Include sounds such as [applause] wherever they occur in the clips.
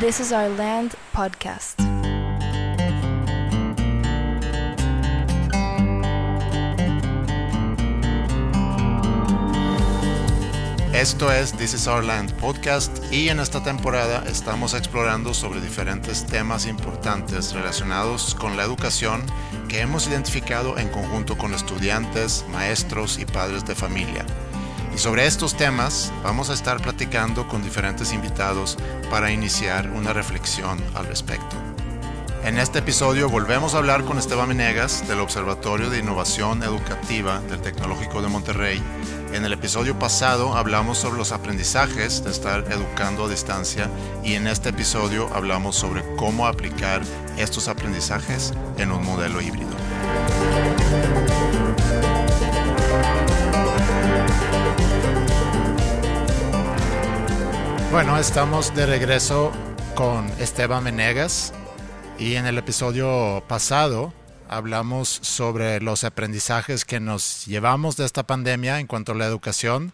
This is Our Land podcast. Esto es This is Our Land podcast y en esta temporada estamos explorando sobre diferentes temas importantes relacionados con la educación que hemos identificado en conjunto con estudiantes, maestros y padres de familia. Sobre estos temas vamos a estar platicando con diferentes invitados para iniciar una reflexión al respecto. En este episodio volvemos a hablar con Esteban Menegas del Observatorio de Innovación Educativa del Tecnológico de Monterrey. En el episodio pasado hablamos sobre los aprendizajes de estar educando a distancia y en este episodio hablamos sobre cómo aplicar estos aprendizajes en un modelo híbrido. Bueno, estamos de regreso con Esteban Menegas y en el episodio pasado hablamos sobre los aprendizajes que nos llevamos de esta pandemia en cuanto a la educación.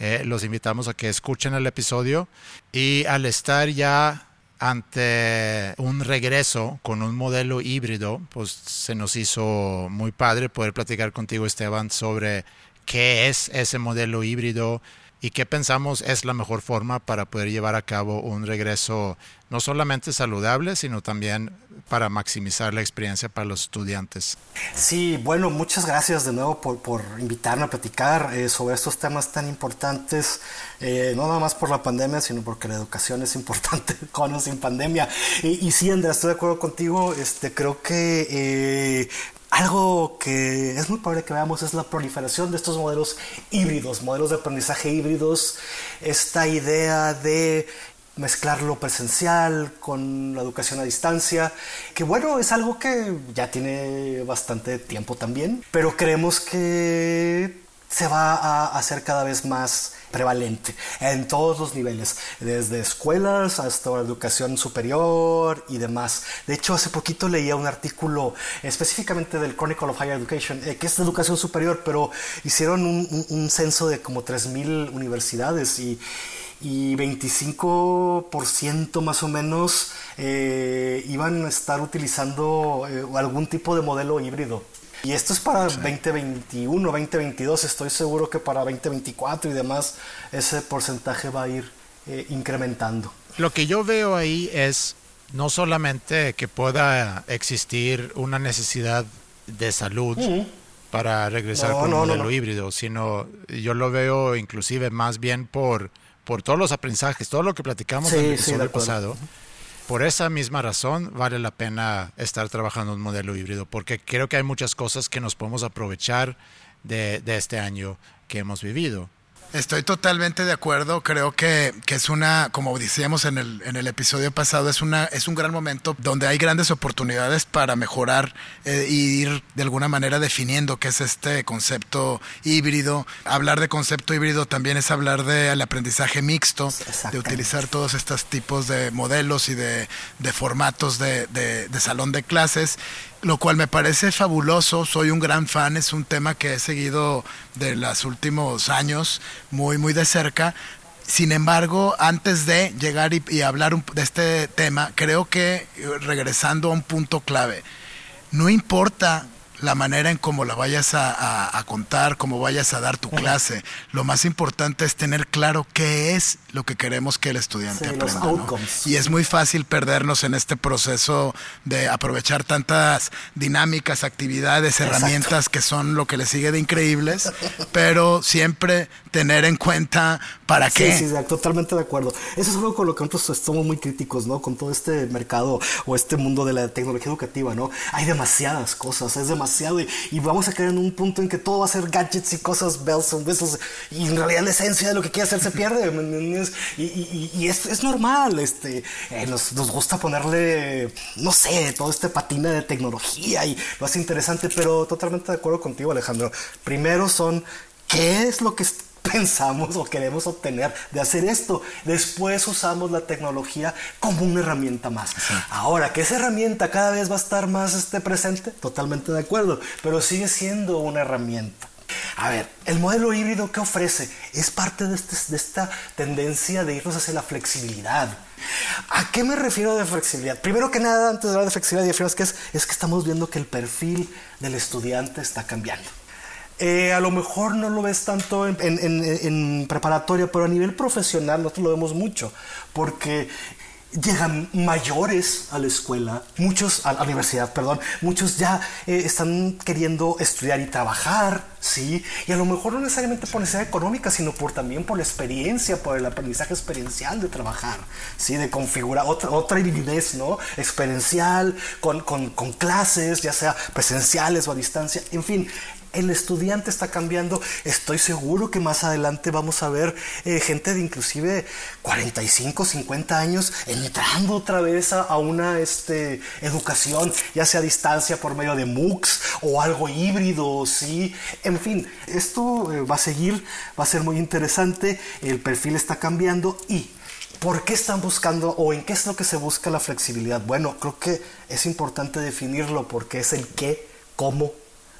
Eh, los invitamos a que escuchen el episodio y al estar ya ante un regreso con un modelo híbrido, pues se nos hizo muy padre poder platicar contigo, Esteban, sobre qué es ese modelo híbrido, y qué pensamos es la mejor forma para poder llevar a cabo un regreso no solamente saludable, sino también para maximizar la experiencia para los estudiantes. Sí, bueno, muchas gracias de nuevo por, por invitarme a platicar eh, sobre estos temas tan importantes, eh, no nada más por la pandemia, sino porque la educación es importante [laughs] con o sin pandemia. Y, sí, Andrea, estoy de acuerdo contigo, este, creo que eh, algo que es muy probable que veamos es la proliferación de estos modelos híbridos, modelos de aprendizaje híbridos, esta idea de mezclar lo presencial con la educación a distancia, que bueno, es algo que ya tiene bastante tiempo también, pero creemos que se va a hacer cada vez más prevalente en todos los niveles, desde escuelas hasta educación superior y demás. De hecho, hace poquito leía un artículo específicamente del Chronicle of Higher Education, eh, que es de educación superior, pero hicieron un, censo de como 3.000 universidades y, y 25% más o menos eh, iban a estar utilizando eh, algún tipo de modelo híbrido. Y esto es para 2021, 2022, estoy seguro que para 2024 y demás ese porcentaje va a ir eh, incrementando. Lo que yo veo ahí es no solamente que pueda existir una necesidad de salud para regresar con un modelo híbrido, sino yo lo veo inclusive más bien por, por todos los aprendizajes, todo lo que platicamos en el episodio pasado por esa misma razón vale la pena estar trabajando un modelo híbrido, porque creo que hay muchas cosas que nos podemos aprovechar de, de este año que hemos vivido. Estoy totalmente de acuerdo. Creo que, que, es una, como decíamos en el, en el episodio pasado, es, una, es un gran momento donde hay grandes oportunidades para mejorar eh, y ir de alguna manera definiendo qué es este concepto híbrido. Hablar de concepto híbrido también es hablar del aprendizaje mixto, de utilizar todos estos tipos de modelos y de, de formatos de, de, de salón de clases lo cual me parece fabuloso, soy un gran fan, es un tema que he seguido de los últimos años muy, muy de cerca. Sin embargo, antes de llegar y, hablar de este tema, creo que regresando a un punto clave, no importa la manera en cómo la vayas a, contar, cómo vayas a dar tu clase. Lo más importante es tener claro qué es lo que queremos que el estudiante aprenda. Y es muy fácil perdernos en este proceso de aprovechar tantas dinámicas, actividades, herramientas que son lo que le sigue de increíbles, pero siempre tener en cuenta para qué. Sí, sí, totalmente de acuerdo. Eso es algo con lo que nosotros estamos muy críticos, ¿no? Con todo este mercado o este mundo de la tecnología educativa, ¿no? Hay demasiadas cosas, es demasiado y, vamos a caer en un punto en que todo va a ser gadgets y cosas bells and whistles y en realidad la esencia de lo que quiere hacer se pierde y, y, es, es, normal este eh, nos, nos, gusta ponerle no sé todo este patina de tecnología y lo hace interesante pero totalmente de acuerdo contigo Alejandro primero son qué es lo que [laughs] pensamos o queremos obtener de hacer esto. Después usamos la tecnología como una herramienta más. Ahora, que esa herramienta cada vez va a estar más este, presente, totalmente de acuerdo, pero sigue siendo una herramienta. A ver, el modelo híbrido que ofrece es parte de, este, de esta tendencia de irnos hacia la flexibilidad. ¿A qué me refiero de flexibilidad? Primero que nada, antes de hablar de flexibilidad, es que, es, es que estamos viendo que el perfil del estudiante está cambiando. Eh, a lo mejor no lo ves tanto en, en, preparatoria, pero a nivel profesional nosotros lo vemos mucho, porque llegan mayores a la escuela, muchos a la universidad, perdón, muchos ya eh, están queriendo estudiar y trabajar, sí, y a lo mejor no necesariamente por necesidad económica, sino por también por la experiencia, por el aprendizaje experiencial de trabajar, sí, de configurar otra otra ¿no? Experiencial, con, con clases, ya sea presenciales o a distancia, en fin, el estudiante está cambiando. Estoy seguro que más adelante vamos a ver eh, gente de inclusive 45, 50 años entrando otra vez a, una este, educación, ya sea a distancia por medio de MOOCs o algo híbrido, ¿sí? En fin, esto eh, va a seguir, va a ser muy interesante. El perfil está cambiando y ¿Por qué están buscando o en qué es lo que se busca la flexibilidad? Bueno, creo que es importante definirlo porque es el qué, cómo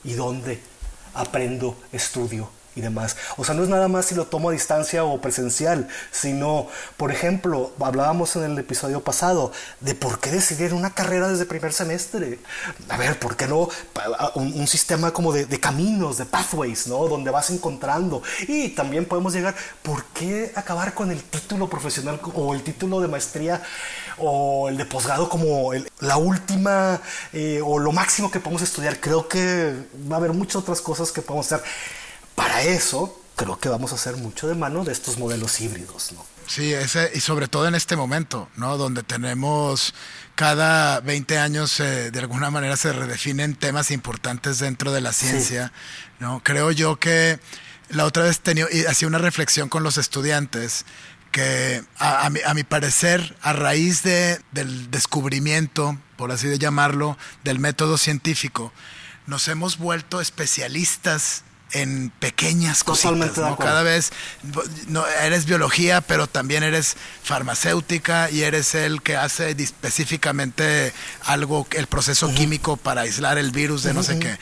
y dónde aprendo, estudio demás. O sea, no es nada más si lo tomo a distancia o presencial, sino, por ejemplo, hablábamos en el episodio pasado de por qué decidir una carrera desde primer semestre. A ver, ¿por qué no un, sistema como de, caminos, de pathways, ¿no? Donde vas encontrando. Y también podemos llegar, ¿por qué acabar con el título profesional o el título de maestría o el de posgrado como la última eh, o lo máximo que podemos estudiar? Creo que va a haber muchas otras cosas que podemos hacer para eso creo que vamos a hacer mucho de mano de estos modelos híbridos, ¿no? Sí, ese, y sobre todo en este momento, ¿no? Donde tenemos cada 20 años de alguna manera se redefinen temas importantes dentro de la ciencia, ¿no? Creo yo que la otra vez tenía, hacía una reflexión con los estudiantes que a, mi, a mi, parecer, a raíz de, del descubrimiento, por así de llamarlo, del método científico, nos hemos vuelto especialistas en pequeñas cositas. ¿no? Cada vez no, eres biología, pero también eres farmacéutica y eres el que hace específicamente algo, el proceso químico para aislar el virus de no sé qué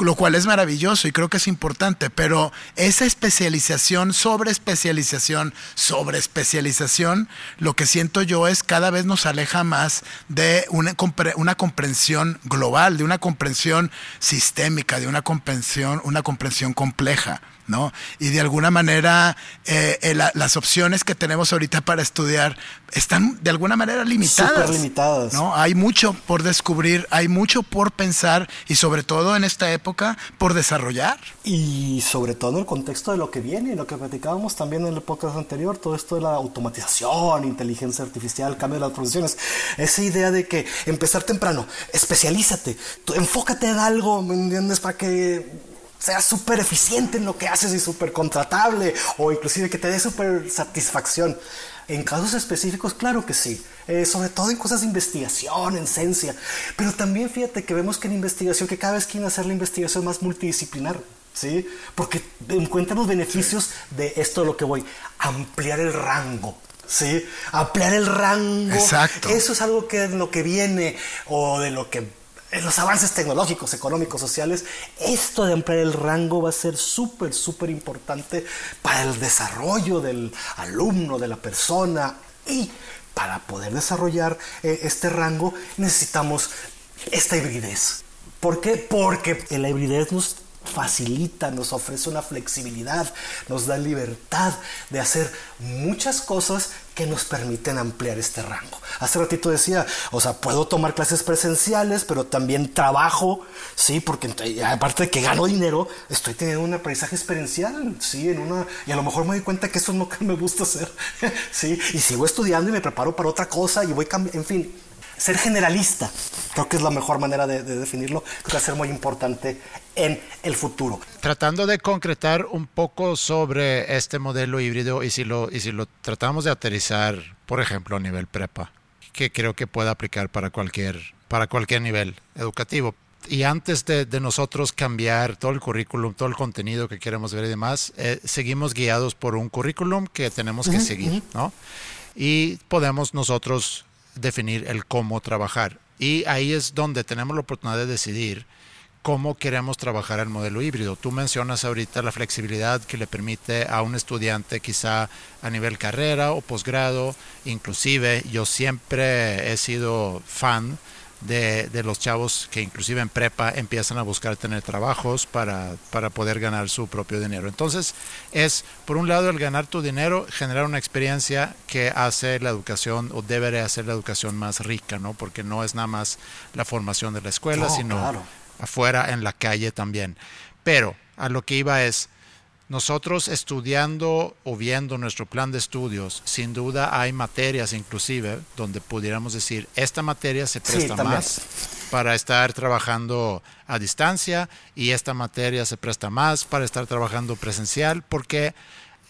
lo cual es maravilloso y creo que es importante, pero esa especialización, sobre especialización, sobre especialización, lo que siento yo es cada vez nos aleja más de una, una comprensión global, de una comprensión sistémica, de una comprensión, una comprensión compleja. ¿No? Y de alguna manera eh, eh, las opciones que tenemos ahorita para estudiar están de alguna manera limitadas. limitadas. ¿no? Hay mucho por descubrir, hay mucho por pensar y sobre todo en esta época por desarrollar. Y sobre todo en el contexto de lo que viene, lo que platicábamos también en el podcast anterior, todo esto de la automatización, inteligencia artificial, cambio de las profesiones, esa idea de que empezar temprano, especialízate, enfócate en algo, ¿me entiendes? Para que seas súper eficiente en lo que haces y súper contratable o inclusive que te dé súper satisfacción. En casos específicos, claro que sí, eh, sobre todo en cosas de investigación, en ciencia, pero también fíjate que vemos que en investigación, que cada vez quieren hacer la investigación más multidisciplinar, ¿sí? Porque encuentran los beneficios de esto de lo que voy, ampliar el rango, ¿sí? Ampliar el rango. Exacto. Eso es algo que de lo que viene o de lo que en los avances tecnológicos, económicos, sociales, esto de ampliar el rango va a ser súper, súper importante para el desarrollo del alumno, de la persona. Y para poder desarrollar eh, este rango necesitamos esta hibridez. ¿Por qué? Porque la hibridez nos facilita, nos ofrece una flexibilidad, nos da libertad de hacer muchas cosas que nos permiten ampliar este rango. Hace ratito decía, o sea, puedo tomar clases presenciales, pero también trabajo, sí, porque aparte de que gano dinero, estoy teniendo un aprendizaje experiencial, sí, en una, y a lo mejor me doy cuenta que eso es lo que me gusta hacer, [laughs] sí, y sigo estudiando y me preparo para otra cosa y voy cambiando, en fin, ser generalista, creo que es la mejor manera de, definirlo, creo que va a ser muy importante en el futuro. Tratando de concretar un poco sobre este modelo híbrido y si lo, y si lo tratamos de aterrizar, por ejemplo, a nivel prepa, que creo que pueda aplicar para cualquier, para cualquier nivel educativo. Y antes de, nosotros cambiar todo el currículum, todo el contenido que queremos ver y demás, eh, seguimos guiados por un currículum que tenemos que seguir, ¿no? Y podemos nosotros definir el cómo trabajar. Y ahí es donde tenemos la oportunidad de decidir cómo queremos trabajar el modelo híbrido. Tú mencionas ahorita la flexibilidad que le permite a un estudiante quizá a nivel carrera o posgrado, inclusive yo siempre he sido fan de, de, los chavos que inclusive en prepa empiezan a buscar tener trabajos para, para poder ganar su propio dinero. Entonces es, por un lado, el ganar tu dinero, generar una experiencia que hace la educación o debería hacer la educación más rica, ¿no? Porque no es nada más la formación de la escuela, sino afuera en la calle también. Pero a lo que iba es, nosotros estudiando o viendo nuestro plan de estudios, sin duda hay materias inclusive donde pudiéramos decir, esta materia se presta más para estar trabajando a distancia y esta materia se presta más para estar trabajando presencial, porque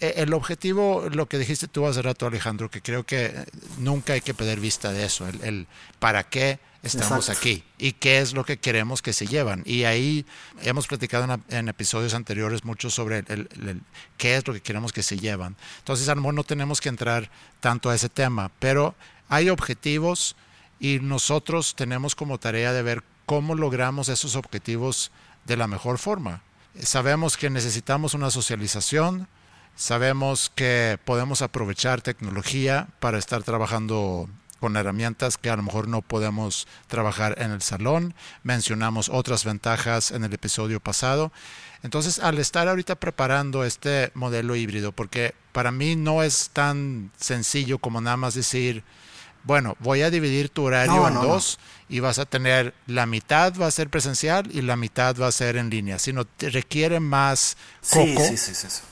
eh, el objetivo, lo que dijiste tú hace rato Alejandro, que creo que nunca hay que perder vista de eso, el, el para qué estamos aquí y qué es lo que queremos que se llevan. Y ahí hemos platicado en, episodios anteriores mucho sobre el, qué es lo que queremos que se llevan. Entonces, a lo mejor no tenemos que entrar tanto a ese tema, pero hay objetivos y nosotros tenemos como tarea de ver cómo logramos esos objetivos de la mejor forma. Sabemos que necesitamos una socialización, sabemos que podemos aprovechar tecnología para estar trabajando con herramientas que a lo mejor no podemos trabajar en el salón. Mencionamos otras ventajas en el episodio pasado. Entonces, al estar ahorita preparando este modelo híbrido, porque para mí no es tan sencillo como nada más decir, bueno, voy a dividir tu horario en dos y vas a tener la mitad va a ser presencial y la mitad va a ser en línea, sino te requiere más coco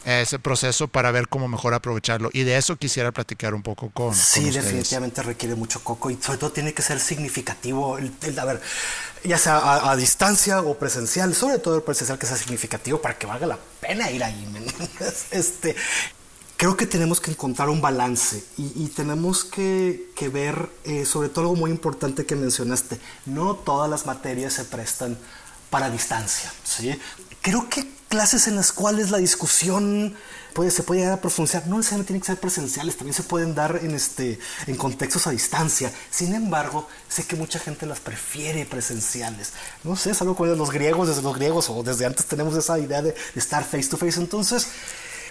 ese proceso para ver cómo mejor aprovecharlo. Y de eso quisiera platicar un poco con. Sí, definitivamente requiere mucho coco y sobre todo tiene que ser significativo. El, a ver, ya sea a, a, distancia o presencial, sobre todo el presencial que sea significativo para que valga la pena ir ahí. [laughs] Este, creo que tenemos que encontrar un balance y, tenemos que, ver, eh, sobre todo algo muy importante que mencionaste, no todas las materias se prestan para distancia. ¿sí? Creo que clases en las cuales la discusión puede, se puede llegar a profundizar, no necesariamente tienen que ser presenciales, también se pueden dar en, este, en contextos a distancia. Sin embargo, sé que mucha gente las prefiere presenciales. No sé, es algo como los griegos, desde los griegos o desde antes tenemos esa idea de, de estar face to face. Entonces,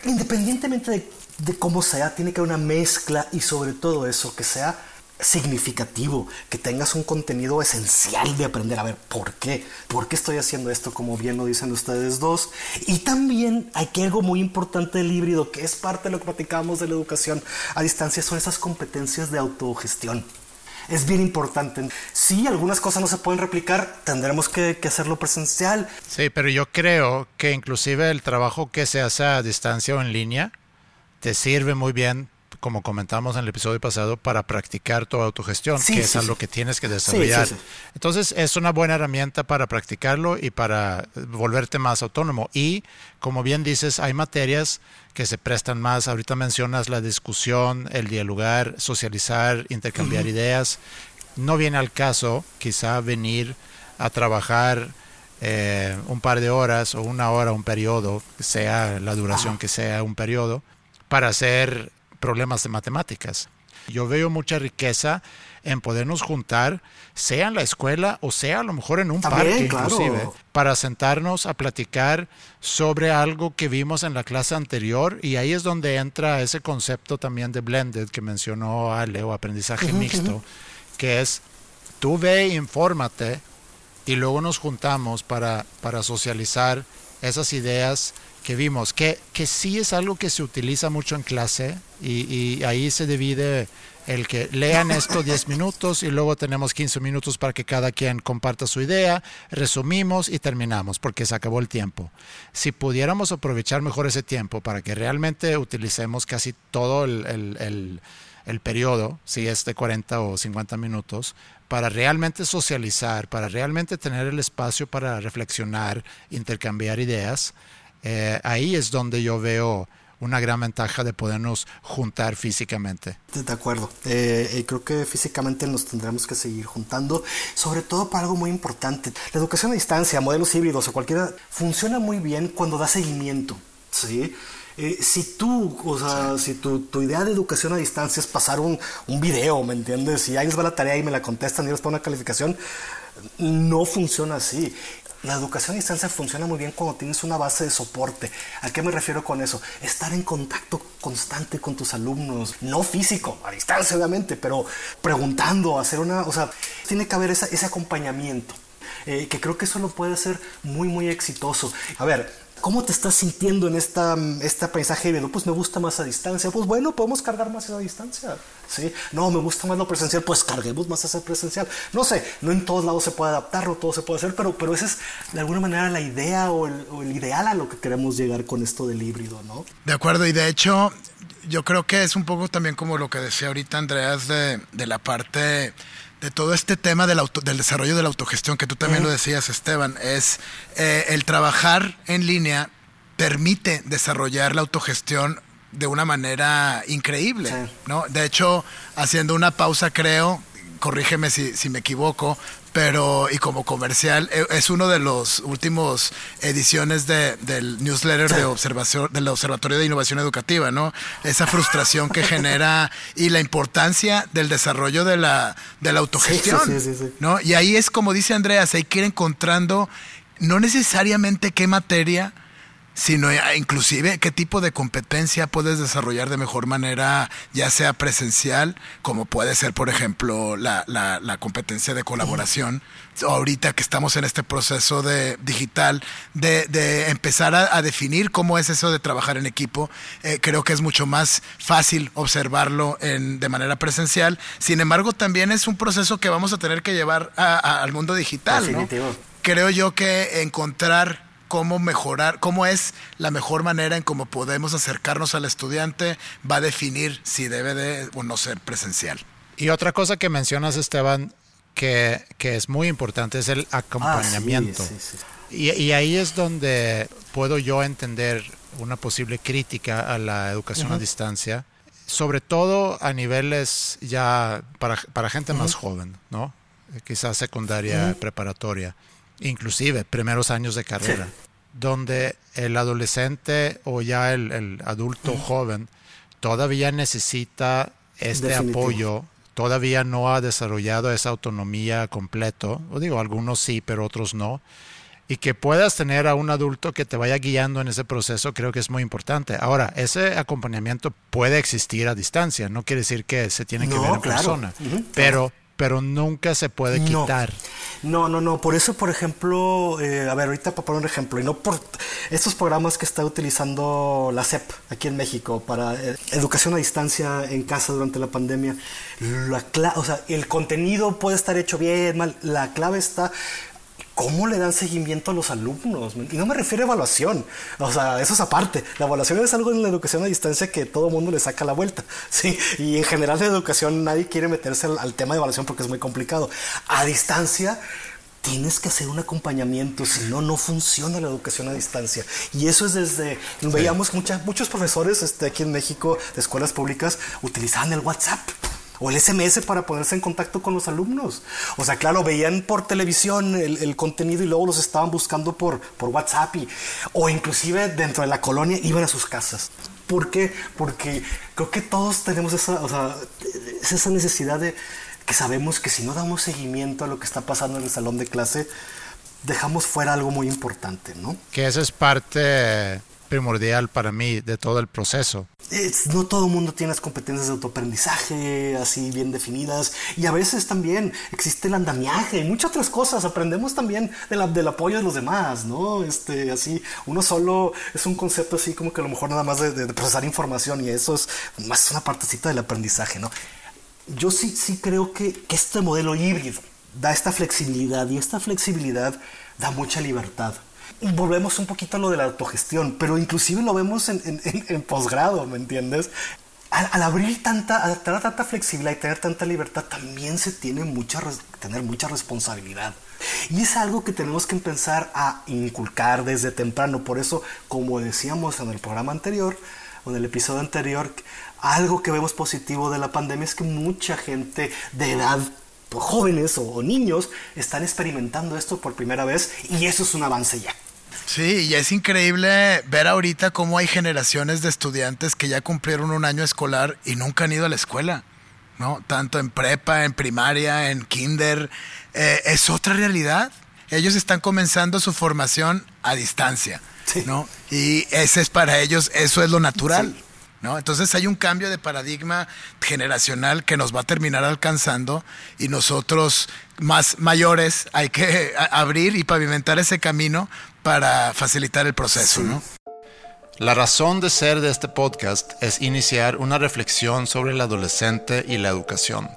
independientemente de, cómo sea, tiene que haber una mezcla y sobre todo eso, que sea significativo, que tengas un contenido esencial de aprender a ver por qué, por qué estoy haciendo esto, como bien lo dicen ustedes dos. Y también hay que algo muy importante del híbrido, que es parte de lo que platicábamos de la educación a distancia, son esas competencias de autogestión es bien importante. Si algunas cosas no se pueden replicar, tendremos que, hacerlo presencial. Sí, pero yo creo que inclusive el trabajo que se hace a distancia o en línea te sirve muy bien como comentamos en el episodio pasado, para practicar tu autogestión, que es algo que tienes que desarrollar. Entonces, es una buena herramienta para practicarlo y para volverte más autónomo. Y, como bien dices, hay materias que se prestan más. Ahorita mencionas la discusión, el dialogar, socializar, intercambiar ideas. No viene al caso, quizá, venir a trabajar eh, un par de horas o una hora, un periodo, sea la duración que sea un periodo, para hacer problemas de matemáticas. Yo veo mucha riqueza en podernos juntar, sea en la escuela o sea a lo mejor en un parque inclusive, para sentarnos a platicar sobre algo que vimos en la clase anterior. Y ahí es donde entra ese concepto también de blended que mencionó Ale o aprendizaje mixto, que es tú ve, infórmate y luego nos juntamos para, para socializar esas ideas que vimos, que, que sí es algo que se utiliza mucho en clase y, ahí se divide el que lean esto 10 minutos y luego tenemos 15 minutos para que cada quien comparta su idea, resumimos y terminamos porque se acabó el tiempo. Si pudiéramos aprovechar mejor ese tiempo para que realmente utilicemos casi todo el, el, el periodo, si es de 40 o 50 minutos, para realmente socializar, para realmente tener el espacio para reflexionar, intercambiar ideas, eh, ahí es donde yo veo una gran ventaja de podernos juntar físicamente. De acuerdo, eh, eh, creo que físicamente nos tendremos que seguir juntando, sobre todo para algo muy importante. La educación a distancia, modelos híbridos o cualquiera, funciona muy bien cuando da seguimiento. ¿sí? si tú, o sea, si tu, tu, idea de educación a distancia es pasar un, un video, ¿me entiendes? Si ahí les va la tarea y me la contestan y les pongo una calificación, no funciona así la educación a distancia funciona muy bien cuando tienes una base de soporte. ¿A qué me refiero con eso? Estar en contacto constante con tus alumnos, no físico, a distancia obviamente, pero preguntando, hacer una, o sea, tiene que haber ese acompañamiento. Eh, que creo que eso lo puede ser muy, muy exitoso. A ver, ¿Cómo te estás sintiendo en esta, este paisaje híbrido? Pues me gusta más a distancia. Pues bueno, podemos cargar más a distancia. ¿sí? No, me gusta más lo presencial. Pues carguemos más a ser presencial. No sé, no en todos lados se puede adaptar, no todo se puede hacer, pero, pero esa es de alguna manera la idea o el, o el ideal a lo que queremos llegar con esto del híbrido, ¿no? De acuerdo, y de hecho, yo creo que es un poco también como lo que decía ahorita Andreas de, de la parte de todo este tema del, auto, del desarrollo de la autogestión, que tú también lo decías, Esteban, es eh, el trabajar en línea permite desarrollar la autogestión de una manera increíble, ¿no? De hecho, haciendo una pausa, creo, corrígeme si, si me equivoco, pero y como comercial e, es uno de los últimos ediciones de, del newsletter de observación del observatorio de innovación educativa no esa frustración que genera y la importancia del desarrollo de la de la autogestión no y ahí es como dice Andreas hay que ir encontrando no necesariamente qué materia sino eh, inclusive qué tipo de competencia puedes desarrollar de mejor manera, ya sea presencial, como puede ser, por ejemplo, la, la, competencia de colaboración. Ahorita que estamos en este proceso de digital, de, de empezar a, definir cómo es eso de trabajar en equipo, eh, creo que es mucho más fácil observarlo en, de manera presencial. Sin embargo, también es un proceso que vamos a tener que llevar al mundo digital. ¿no? Creo yo que encontrar cómo mejorar, cómo es la mejor manera en cómo podemos acercarnos al estudiante, va a definir si debe de o no ser presencial. Y otra cosa que mencionas, Esteban, que, que es muy importante, es el acompañamiento. Ah, y, y, ahí es donde puedo yo entender una posible crítica a la educación a distancia, sobre todo a niveles ya para, para gente más joven, ¿no? Quizás secundaria, preparatoria inclusive primeros años de carrera, donde el adolescente o ya el, adulto joven todavía necesita este apoyo, todavía no ha desarrollado esa autonomía completo, o digo, algunos sí, pero otros no, y que puedas tener a un adulto que te vaya guiando en ese proceso, creo que es muy importante. Ahora, ese acompañamiento puede existir a distancia, no quiere decir que se tiene que ver en persona, pero pero nunca se puede quitar. No, no, no. Por eso, por ejemplo, eh, a ver, ahorita para poner un ejemplo, y no por estos programas que está utilizando la SEP aquí en México para eh, educación a distancia en casa durante la pandemia, la o sea, el contenido puede estar hecho bien, mal, la clave está ¿Cómo le dan seguimiento a los alumnos? Y no me refiero a evaluación, o sea, eso es aparte. La evaluación es algo en la educación a distancia que todo mundo le saca la vuelta, [laughs] ¿sí? Y en general de educación nadie quiere meterse al, tema de evaluación porque es muy complicado. A distancia tienes que hacer un acompañamiento, si no, no funciona la educación a distancia. Y eso es desde, veíamos muchos profesores este, aquí en México de escuelas públicas utilizaban el WhatsApp o el SMS para ponerse en contacto con los alumnos. O sea, claro, veían por televisión el, contenido y luego los estaban buscando por, por WhatsApp o inclusive dentro de la colonia iban a sus casas. ¿Por qué? Porque creo que todos tenemos esa, o sea, esa necesidad de que sabemos que si no damos seguimiento a lo que está pasando en el salón de clase, dejamos fuera algo muy importante, ¿no? Que esa es parte primordial para mí de todo el proceso. no todo el mundo tiene las competencias de autoaprendizaje así bien definidas y a veces también existe el andamiaje y muchas otras cosas. Aprendemos también del apoyo de los demás, ¿no? Este, así, uno solo es un concepto así como que a lo mejor nada más de, procesar información y eso es más una partecita del aprendizaje, ¿no? Yo sí, sí creo que, que este modelo híbrido da esta flexibilidad y esta flexibilidad da mucha libertad volvemos un poquito a lo de la autogestión, pero inclusive lo vemos en, en, posgrado, ¿me entiendes? Al, abrir tanta, al tener tanta flexibilidad y tener tanta libertad, también se tiene mucha, tener mucha responsabilidad. Y es algo que tenemos que empezar a inculcar desde temprano. Por eso, como decíamos en el programa anterior, o en el episodio anterior, algo que vemos positivo de la pandemia es que mucha gente de edad jóvenes o niños están experimentando esto por primera vez y eso es un avance ya. Sí, y es increíble ver ahorita cómo hay generaciones de estudiantes que ya cumplieron un año escolar y nunca han ido a la escuela, ¿no? Tanto en prepa, en primaria, en kinder. Eh, es otra realidad. ellos están comenzando su formación a distancia, ¿no? Y ese es para ellos, eso es lo natural. ¿No? Entonces hay un cambio de paradigma generacional que nos va a terminar alcanzando y nosotros más mayores hay que abrir y pavimentar ese camino para facilitar el proceso. La razón de ser de este podcast es iniciar una reflexión sobre el adolescente y la educación.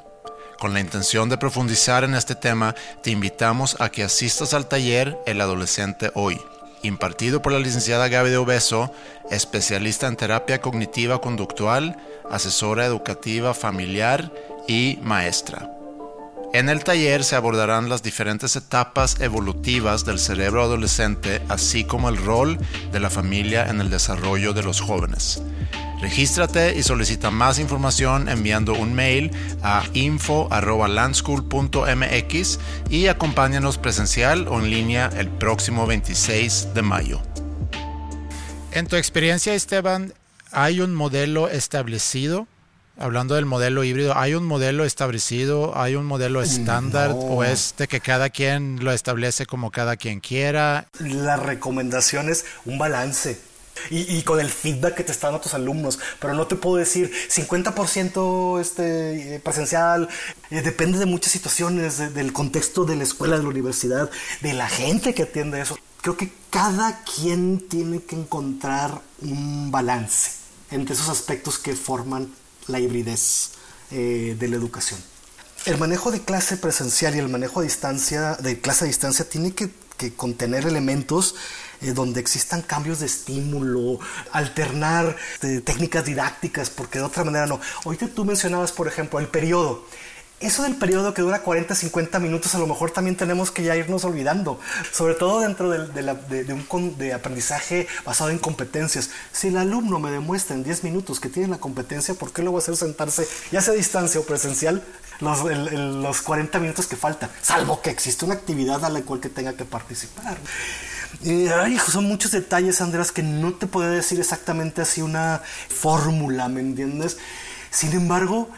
Con la intención de profundizar en este tema, te invitamos a que asistas al taller El Adolescente Hoy, impartido por la licenciada Gaby de Obeso, especialista en terapia cognitiva conductual, asesora educativa familiar y maestra. En el taller se abordarán las diferentes etapas evolutivas del cerebro adolescente, así como el rol de la familia en el desarrollo de los jóvenes. Regístrate y solicita más información enviando un mail a info.landschool.mx y acompáñanos presencial o en línea el próximo 26 de mayo. En tu experiencia, Esteban, ¿hay un modelo establecido? Hablando del modelo híbrido, ¿hay un modelo establecido? ¿Hay un modelo estándar? ¿O es de que cada quien lo establece como cada quien quiera? La recomendación es un balance y, con el feedback que te están dando tus alumnos. Pero no te puedo decir 50% este, presencial. Eh, depende de muchas situaciones, del contexto de la escuela, de la universidad, de la gente que atiende eso. Creo que cada quien tiene que encontrar un balance entre esos aspectos que forman la hibridez eh, de la educación. El manejo de clase presencial y el manejo a distancia, de clase a distancia, tiene que, contener elementos eh, donde existan cambios de estímulo, alternar eh, técnicas didácticas, porque de otra manera no. Ahorita tú mencionabas, por ejemplo, el periodo. Eso del periodo que dura 40, 50 minutos, a lo mejor también tenemos que ya irnos olvidando, sobre todo dentro de, un de aprendizaje basado en competencias. Si el alumno me demuestra en 10 minutos que tiene la competencia, ¿por qué lo voy a hacer sentarse, ya sea a distancia o presencial, los, los 40 minutos que faltan? Salvo que existe una actividad a la cual que tenga que participar son muchos detalles, Andrés, que no te puedo decir exactamente así una fórmula, ¿me entiendes? Sin embargo,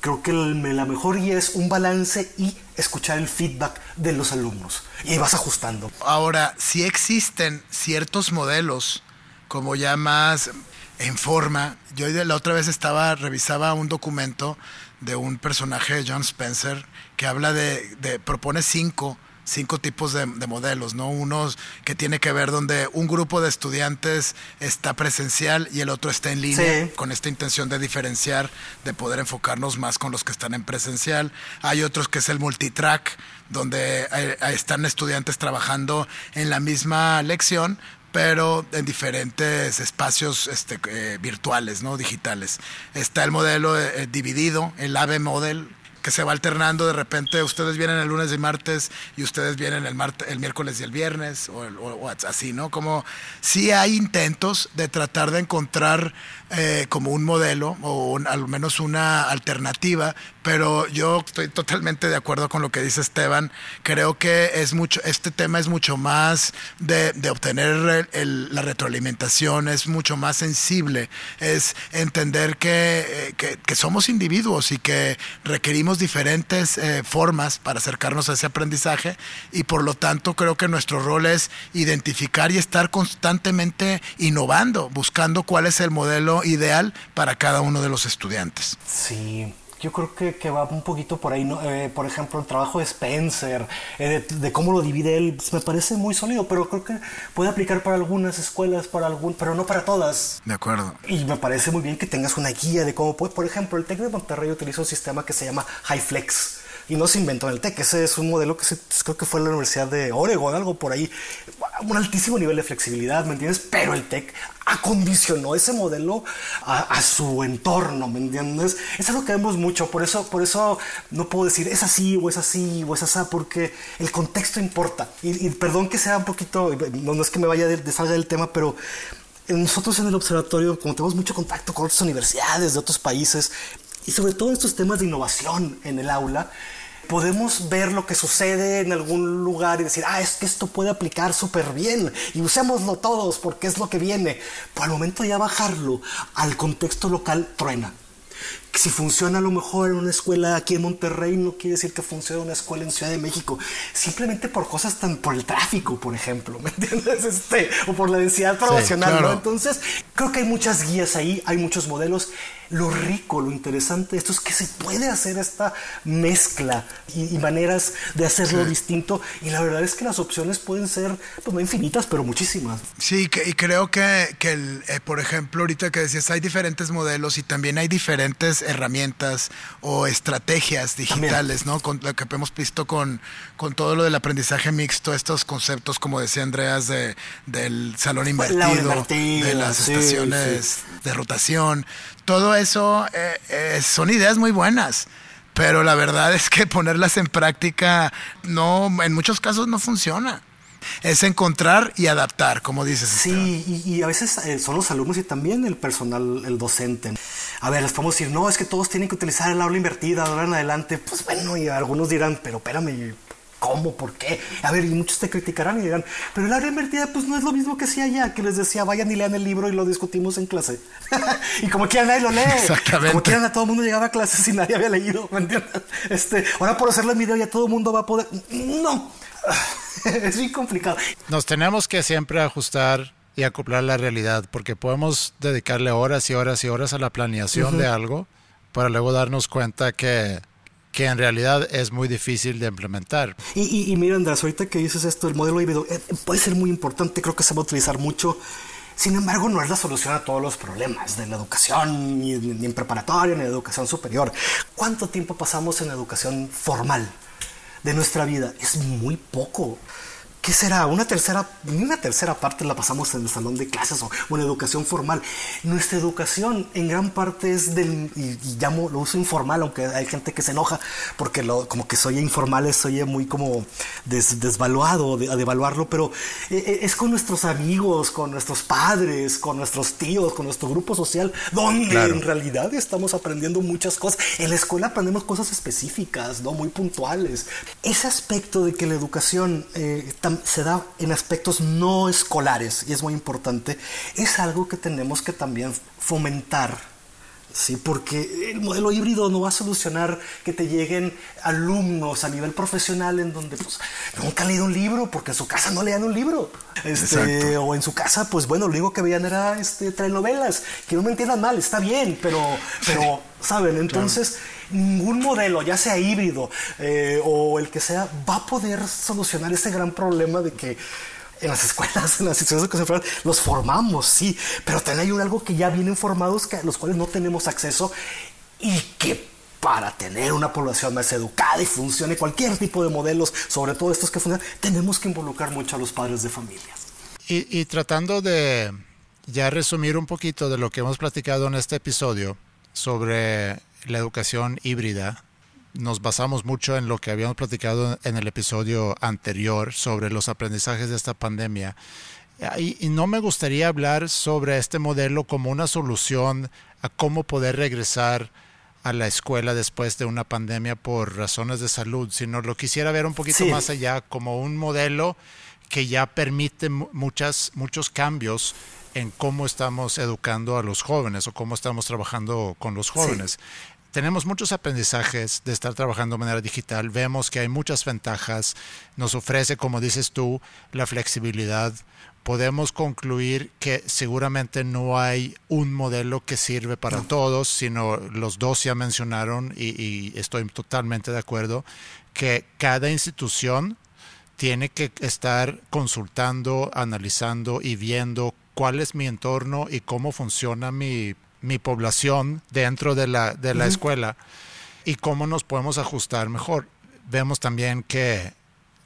creo que la mejor guía es un balance y escuchar el feedback de los alumnos. Y vas ajustando. Ahora, si existen ciertos modelos, como ya más en forma, yo la otra vez estaba, revisaba un documento de un personaje de John Spencer que habla de, de propone cinco cinco tipos de, modelos, ¿no? Uno que tiene que ver donde un grupo de estudiantes está presencial y el otro está en línea, con esta intención de diferenciar, de poder enfocarnos más con los que están en presencial. Hay otros que es el multitrack, donde están estudiantes trabajando en la misma lección, pero en diferentes espacios este, eh, virtuales, ¿no? digitales. Está el modelo eh, dividido, el AVE model, se va alternando de repente ustedes vienen el lunes y martes y ustedes vienen el martes, el miércoles y el viernes o, así, ¿no? Como si hay intentos de tratar de encontrar eh, como un modelo o al menos una alternativa, pero yo estoy totalmente de acuerdo con lo que dice Esteban. Creo que es mucho, este tema es mucho más de, obtener la retroalimentación, es mucho más sensible, es entender que, eh, somos individuos y que requerimos diferentes eh, formas para acercarnos a ese aprendizaje y por lo tanto creo que nuestro rol es identificar y estar constantemente innovando, buscando cuál es el modelo ideal para cada uno de los estudiantes. Sí, yo creo que, que, va un poquito por ahí, ¿no? Eh, por ejemplo, el trabajo de Spencer, eh, de, cómo lo divide él, pues, me parece muy sólido, pero creo que puede aplicar para algunas escuelas, para algún, pero no para todas. De acuerdo. Y me parece muy bien que tengas una guía de cómo puede, por ejemplo, el TEC de Monterrey utiliza un sistema que se llama High Flex y no se inventó en el TEC. Ese es un modelo que se, pues, creo que fue en la Universidad de Oregon, algo por ahí. Un altísimo nivel de flexibilidad, ¿me entiendes? Pero el TEC acondicionó ese modelo a, su entorno, ¿me entiendes? Es algo que vemos mucho, por eso, por eso no puedo decir es así o es así o es así, porque el contexto importa. Y, perdón que sea un poquito, no, es que me vaya de, salga del tema, pero nosotros en el observatorio, como tenemos mucho contacto con otras universidades de otros países, y sobre todo estos temas de innovación en el aula, podemos ver lo que sucede en algún lugar y decir, ah, es que esto puede aplicar súper bien y usémoslo todos porque es lo que viene. Pero al momento de ya bajarlo al contexto local, truena. Si funciona a lo mejor en una escuela aquí en Monterrey, no quiere decir que funcione una escuela en Ciudad de México. Simplemente por cosas tan, por el tráfico, por ejemplo, ¿me entiendes? Este, o por la densidad poblacional, ¿no? Entonces, creo que hay muchas guías ahí, hay muchos modelos lo rico, lo interesante de esto es que se puede hacer esta mezcla y, maneras de hacerlo distinto. Y la verdad es que las opciones pueden ser pues, no infinitas, pero muchísimas. Sí, y creo que, que el, eh, por ejemplo, ahorita que decías, hay diferentes modelos y también hay diferentes herramientas o estrategias digitales, ¿no? Con lo que hemos visto con, con todo lo del aprendizaje mixto, estos conceptos, como decía Andreas, de, del salón invertido, de las estaciones de rotación todo eso eh, eh, son ideas muy buenas, pero la verdad es que [laughs] ponerlas en práctica no, en muchos casos no funciona. Es encontrar y adaptar, como dices. Sí, y, a veces eh, son los alumnos y también el personal, el docente. A ver, les podemos decir, no, es que todos tienen que utilizar el aula invertida, ahora en adelante. Pues bueno, y algunos dirán, pero espérame, ¿Cómo? ¿Por qué? A ver, y muchos te criticarán y dirán, pero el área invertida pues no es lo mismo que hacía allá, que les decía, vayan y lean el libro y lo discutimos en clase. [laughs] y como quieran nadie lo lee. Exactamente. Como quieran a todo el mundo llegaba a clases y nadie había leído, ¿me entiendes? Este, ahora por hacerlo en video ya todo el mundo va a poder... No, [laughs] es muy complicado. Nos tenemos que siempre ajustar y acoplar la realidad, porque podemos dedicarle horas y horas y horas a la planeación de algo para luego darnos cuenta que que en realidad es muy difícil de implementar. Y, y, mira, Andrés, ahorita que dices esto, el modelo híbrido eh, puede ser muy importante, creo que se va a utilizar mucho. Sin embargo, no es la solución a todos los problemas de la educación, ni, ni en preparatoria, ni en educación superior. ¿Cuánto tiempo pasamos en educación formal de nuestra vida? Es muy poco. ¿Qué será? Una tercera, una tercera parte la pasamos en el salón de clases o, en educación formal. Nuestra educación en gran parte es del, y, llamo, lo uso informal, aunque hay gente que se enoja porque lo, como que soy informal, soy muy como desvaluado de, devaluarlo, pero eh, eh, es con nuestros amigos, con nuestros padres, con nuestros tíos, con nuestro grupo social, donde en realidad estamos aprendiendo muchas cosas. En la escuela aprendemos cosas específicas, ¿no? Muy puntuales. Ese aspecto de que la educación eh, se da en aspectos no escolares y es muy importante, es algo que tenemos que también fomentar Sí, porque el modelo híbrido no va a solucionar que te lleguen alumnos a nivel profesional en donde pues, nunca han leído un libro, porque en su casa no leían un libro. Este, o en su casa, pues bueno, lo único que veían era este, telenovelas. Que no me entiendan mal, está bien, pero, pero [laughs] ¿saben? Entonces, ningún modelo, ya sea híbrido eh, o el que sea, va a poder solucionar ese gran problema de que en las [laughs] escuelas, en las instituciones educación los formamos, sí, pero también hay algo que ya vienen formados que, los cuales no tenemos acceso y que para tener una población más educada y funcione cualquier tipo de modelos, sobre todo estos que funcionan, tenemos que involucrar mucho a los padres de familias. Y, y tratando de ya resumir un poquito de lo que hemos platicado en este episodio sobre la educación híbrida, nos basamos mucho en lo que habíamos platicado en el episodio anterior sobre los aprendizajes de esta pandemia. Y, no me gustaría hablar sobre este modelo como una solución a cómo poder regresar a la escuela después de una pandemia por razones de salud, sino lo quisiera ver un poquito más allá como un modelo que ya permite muchas, muchos cambios en cómo estamos educando a los jóvenes o cómo estamos trabajando con los jóvenes tenemos muchos aprendizajes de estar trabajando de manera digital. Vemos que hay muchas ventajas. Nos ofrece, como dices tú, la flexibilidad. Podemos concluir que seguramente no hay un modelo que sirve para todos, sino los dos ya mencionaron y, y estoy totalmente de acuerdo que cada institución tiene que estar consultando, analizando y viendo cuál es mi entorno y cómo funciona mi mi población dentro de la, de la escuela y cómo nos podemos ajustar mejor. Vemos también que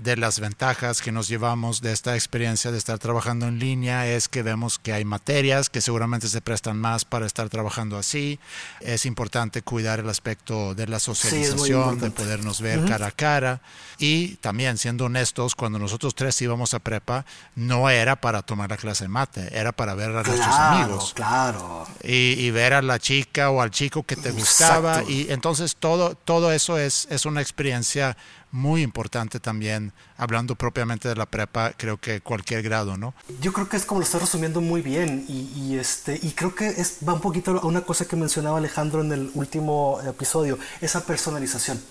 de las ventajas que nos llevamos de esta experiencia de estar trabajando en línea es que vemos que hay materias que seguramente se prestan más para estar trabajando así. Es importante cuidar el aspecto de la socialización, de podernos ver cara a cara. Y también, siendo honestos, cuando nosotros tres íbamos a prepa, no era para tomar la clase de mate, era para ver a nuestros amigos. Claro. Y, y, ver a la chica o al chico que te gustaba. Y entonces todo, todo eso es, es una experiencia muy importante también, hablando propiamente de la prepa, creo que cualquier grado, ¿no? Yo creo que es como lo está resumiendo muy bien y, este, y creo que es, va un poquito a una cosa que mencionaba Alejandro en el último episodio, esa personalización.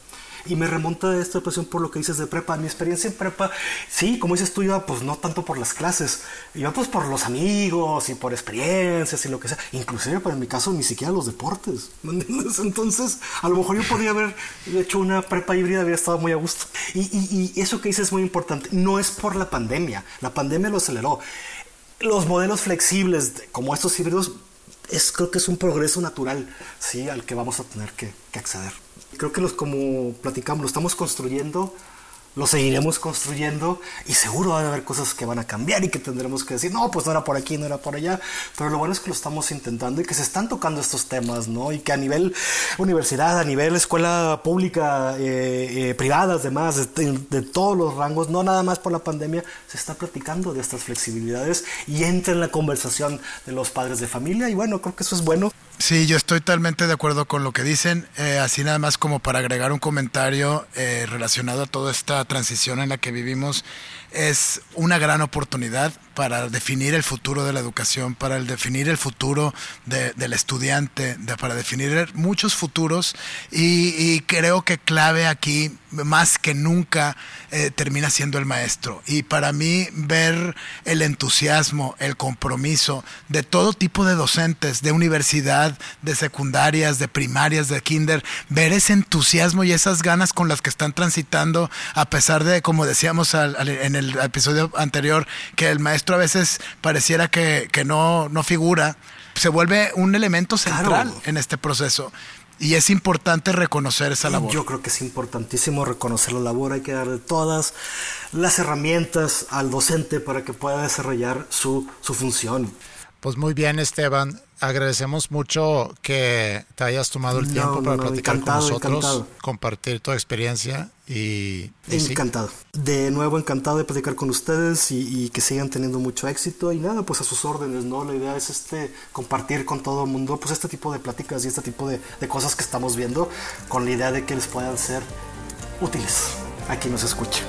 Y me remonta a esta impresión por lo que dices de prepa. Mi experiencia en prepa, sí, como dices tú, iba pues no tanto por las clases, iba pues por los amigos y por experiencias y lo que sea. Inclusive, pero en mi caso, ni siquiera los deportes. [laughs] Entonces, a lo mejor yo podría haber hecho una prepa híbrida, había estado muy a gusto. Y, y, eso que dices es muy importante. No es por la pandemia. La pandemia lo aceleró. Los modelos flexibles, como estos híbridos, es, creo que es un progreso natural, sí, al que vamos a tener que acceder. Creo que los, como platicamos, lo estamos construyendo lo seguiremos construyendo y seguro va a haber cosas que van a cambiar y que tendremos que decir, no, pues no era por aquí, no era por allá, pero lo bueno es que lo estamos intentando y que se están tocando estos temas, ¿no? Y que a nivel universidad, a nivel escuela pública, eh, eh, privada, además, de, de, todos los rangos, no nada más por la pandemia, se está platicando de estas flexibilidades y entra en la conversación de los padres de familia y bueno, creo que eso es bueno. Sí, yo estoy totalmente de acuerdo con lo que dicen. Eh, así nada más como para agregar un comentario eh, relacionado a toda esta transición en la que vivimos, es una gran oportunidad para definir el futuro de la educación, para el definir el futuro de, del estudiante, para definir muchos futuros y, creo que clave aquí, más que nunca, eh, termina siendo el maestro. Y para mí ver el entusiasmo, el compromiso de todo tipo de docentes, de universidad, de secundarias, de primarias, de kinder, ver ese entusiasmo y esas ganas con las que están transitando, a pesar de, como decíamos en el episodio anterior, que el maestro a veces pareciera que, que no, no figura, se vuelve un elemento central claro. en este proceso. Y es importante reconocer esa labor. Yo creo que es importantísimo reconocer la labor. Hay que darle todas las herramientas al docente para que pueda desarrollar su, su función. Pues muy bien, Esteban. Agradecemos mucho que te hayas tomado el tiempo para no, platicar con nosotros, encantado. compartir tu experiencia y, y encantado. Sí. De nuevo encantado de platicar con ustedes y, y, que sigan teniendo mucho éxito y nada, pues a sus órdenes, ¿no? La idea es este compartir con todo el mundo pues este tipo de pláticas y este tipo de, de cosas que estamos viendo con la idea de que les puedan ser útiles a quien nos escuche.